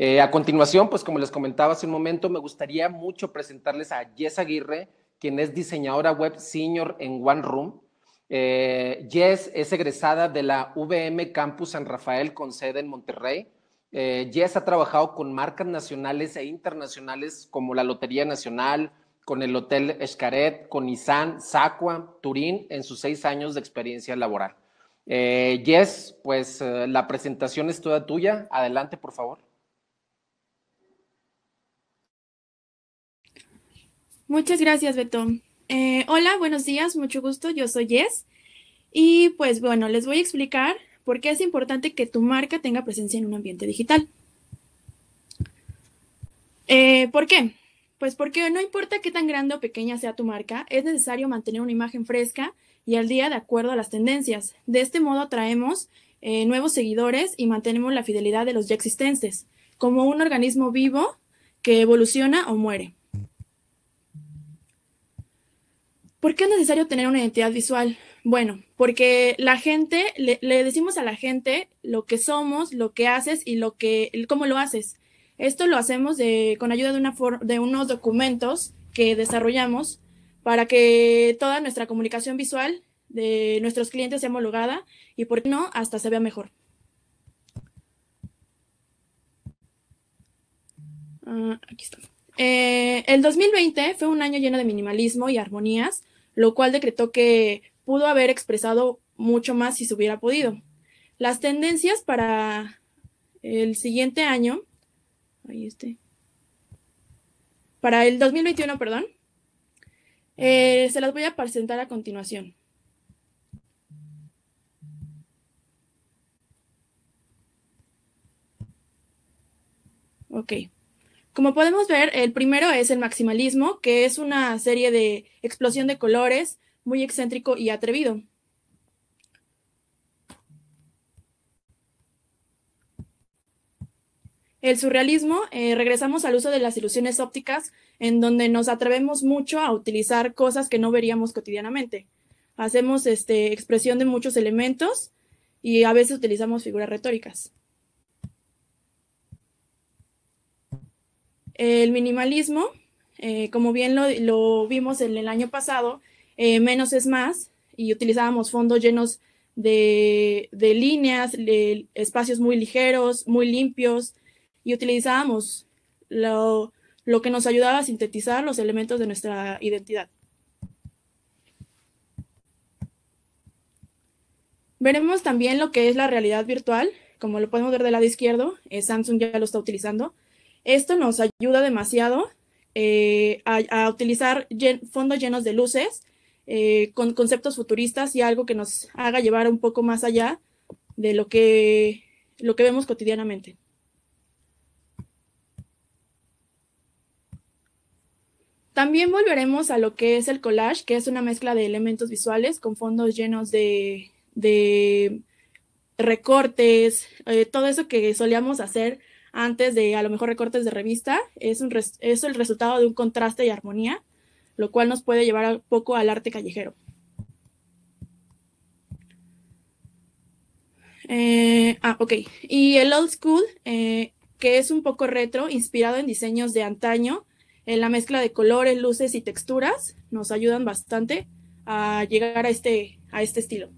Eh, a continuación, pues como les comentaba hace un momento, me gustaría mucho presentarles a Jess Aguirre, quien es diseñadora web senior en One Room. Eh, Jess es egresada de la VM Campus San Rafael con sede en Monterrey. Eh, Jess ha trabajado con marcas nacionales e internacionales como la Lotería Nacional, con el Hotel Escaret, con Nissan, Sacua, Turín en sus seis años de experiencia laboral. Jess, pues la presentación es toda tuya. Adelante, por favor. Muchas gracias, Beto. Eh, hola, buenos días, mucho gusto. Yo soy Jess. Y pues bueno, les voy a explicar por qué es importante que tu marca tenga presencia en un ambiente digital. Eh, ¿Por qué? Pues porque no importa qué tan grande o pequeña sea tu marca, es necesario mantener una imagen fresca y al día de acuerdo a las tendencias. De este modo atraemos eh, nuevos seguidores y mantenemos la fidelidad de los ya existentes, como un organismo vivo que evoluciona o muere. ¿Por qué es necesario tener una identidad visual? Bueno, porque la gente, le, decimos a la gente lo que somos, lo que haces y lo que, cómo lo haces. Esto lo hacemos de, con ayuda de, una de unos documentos que desarrollamos para que toda nuestra comunicación visual de nuestros clientes sea homologada y, por qué no, hasta se vea mejor. Ah, aquí está. Eh, el 2020 fue un año lleno de minimalismo y armonías, lo cual decretó que pudo haber expresado mucho más si se hubiera podido. Las tendencias para el siguiente año, ahí este, para el 2021, perdón, eh, se las voy a presentar a continuación. Ok. Como podemos ver, el primero es el maximalismo, que es una serie de explosión de colores, muy excéntrico y atrevido. El surrealismo, eh, regresamos al uso de las ilusiones ópticas, en donde nos atrevemos mucho a utilizar cosas que no veríamos cotidianamente. Hacemos este, expresión de muchos elementos y a veces utilizamos figuras retóricas. El minimalismo, eh, como bien lo, vimos en el año pasado, eh, menos es más y utilizábamos fondos llenos de, líneas, espacios muy ligeros, muy limpios y utilizábamos lo, que nos ayudaba a sintetizar los elementos de nuestra identidad. Veremos también lo que es la realidad virtual, como lo podemos ver del lado izquierdo, eh, Samsung ya lo está utilizando. Esto nos ayuda demasiado eh, a, utilizar fondos llenos de luces eh, con conceptos futuristas y algo que nos haga llevar un poco más allá de lo que, lo que vemos cotidianamente. También volveremos a lo que es el collage, que es una mezcla de elementos visuales con fondos llenos de, recortes, eh, todo eso que solíamos hacer antes de a lo mejor recortes de revista, es, un es el resultado de un contraste y armonía, lo cual nos puede llevar un poco al arte callejero. Eh, ah, ok. Y el old school, eh, que es un poco retro, inspirado en diseños de antaño, en la mezcla de colores, luces y texturas, nos ayudan bastante a llegar a este, a este estilo.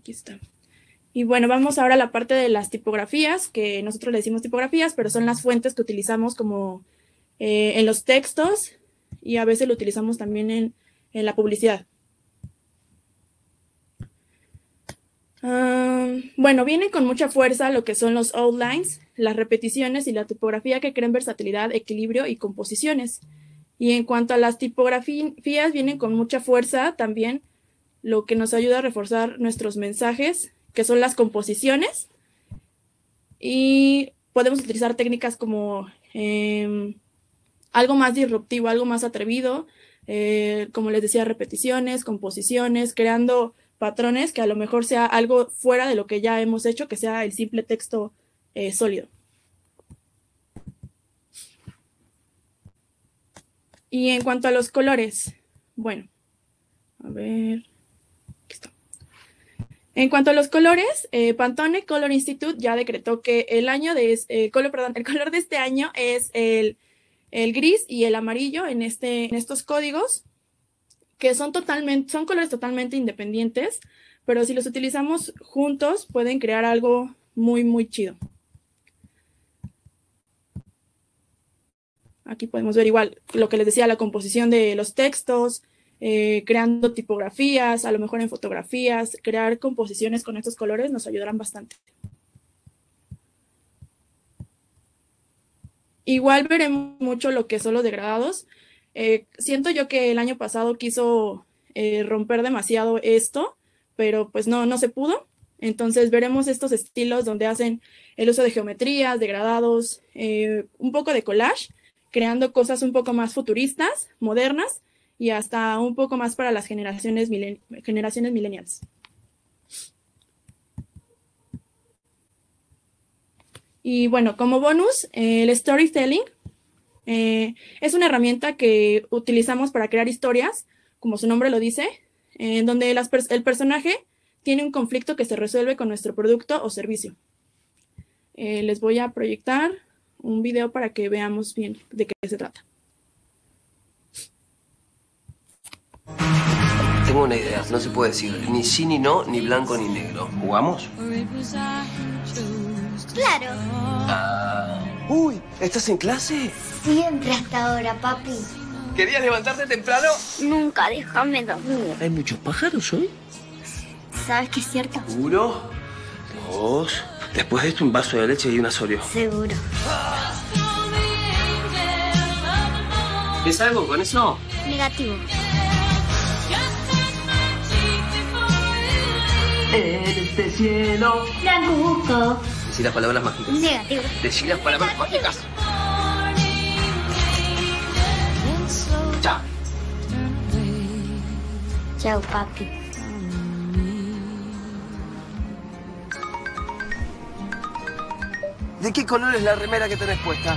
Aquí está. Y bueno, vamos ahora a la parte de las tipografías, que nosotros le decimos tipografías, pero son las fuentes que utilizamos como eh, en los textos y a veces lo utilizamos también en, la publicidad. Ah, bueno, viene con mucha fuerza lo que son los outlines, las repeticiones y la tipografía que crean versatilidad, equilibrio y composiciones. Y en cuanto a las tipografías, vienen con mucha fuerza también lo que nos ayuda a reforzar nuestros mensajes, que son las composiciones. Y podemos utilizar técnicas como em, algo más disruptivo, algo más atrevido, eh, como les decía, repeticiones, composiciones, creando patrones que a lo mejor sea algo fuera de lo que ya hemos hecho, que sea el simple texto eh, sólido. Y en cuanto a los colores, bueno, a ver. En cuanto a los colores, eh, Pantone Color Institute ya decretó que el año eh, color, el color de este año es el, el gris y el amarillo en, este, en estos códigos, que son totalmente, son colores totalmente independientes, pero si los utilizamos juntos pueden crear algo muy, muy chido. Aquí podemos ver igual lo que les decía, la composición de los textos, eh, creando tipografías, a lo mejor en fotografías, crear composiciones con estos colores nos ayudarán bastante. Igual veremos mucho lo que son los degradados. Eh, siento yo que el año pasado quiso eh, romper demasiado esto, pero pues no, no se pudo. Entonces veremos estos estilos donde hacen el uso de geometrías, degradados, un poco de collage creando cosas un poco más futuristas, modernas y hasta un poco más para las generaciones, generaciones millennials. Y bueno, como bonus, el storytelling eh, es una herramienta que utilizamos para crear historias, como su nombre lo dice, en donde el personaje tiene un conflicto que se resuelve con nuestro producto o servicio. Eh, les voy a proyectar un video para que veamos bien de qué se trata. Tengo una idea, no se puede decir ni sí ni no, ni blanco ni negro. ¿Jugamos? Claro. Ah. Uy, ¿estás en clase? Siempre hasta ahora, papi. ¿Querías levantarte temprano? Nunca, déjame dormir. ¿Hay muchos pájaros hoy? ¿Sabes que es cierto? Uno, dos. Después de esto, un vaso de leche y un asorio. Seguro. ¿Ves algo con eso? Negativo. En este cielo. Blanco. Decí las palabras mágicas. Negativo. Decí las palabras mágicas. Chao. Chao, papi. ¿De qué color es la remera que tenés puesta?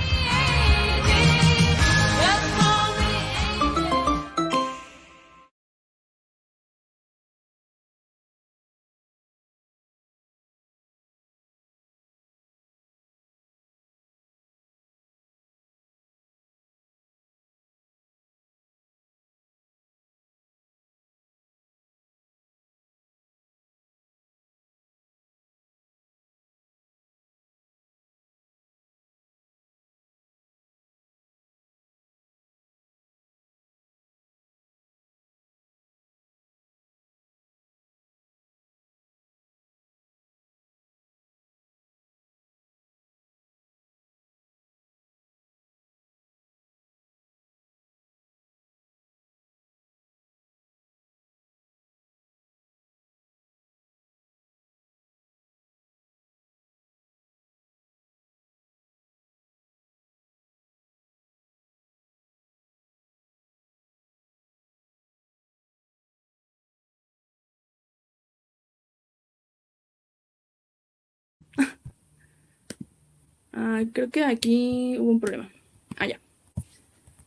Ah, creo que aquí hubo un problema. Ah, ya.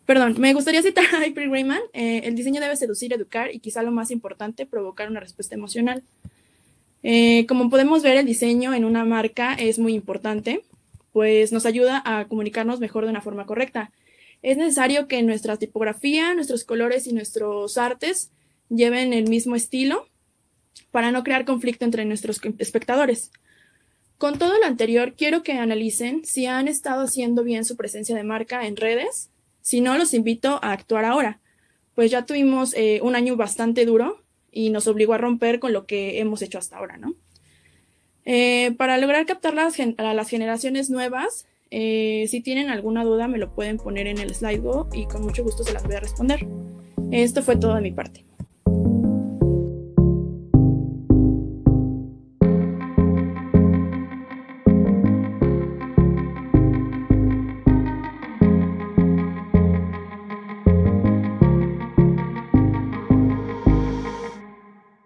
Perdón, me gustaría citar a April Rayman. Eh, el diseño debe seducir, educar y quizá lo más importante, provocar una respuesta emocional. Eh, como podemos ver, el diseño en una marca es muy importante, pues nos ayuda a comunicarnos mejor de una forma correcta. Es necesario que nuestra tipografía, nuestros colores y nuestros artes lleven el mismo estilo para no crear conflicto entre nuestros espectadores. Con todo lo anterior, quiero que analicen si han estado haciendo bien su presencia de marca en redes. Si no, los invito a actuar ahora, pues ya tuvimos eh, un año bastante duro y nos obligó a romper con lo que hemos hecho hasta ahora, ¿no? Eh, para lograr captar a las generaciones nuevas, eh, si tienen alguna duda me lo pueden poner en el Slido y con mucho gusto se las voy a responder. Esto fue todo de mi parte.